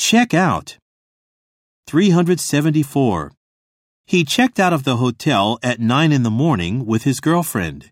Check out. 374. He checked out of the hotel at 9 in the morning with his girlfriend.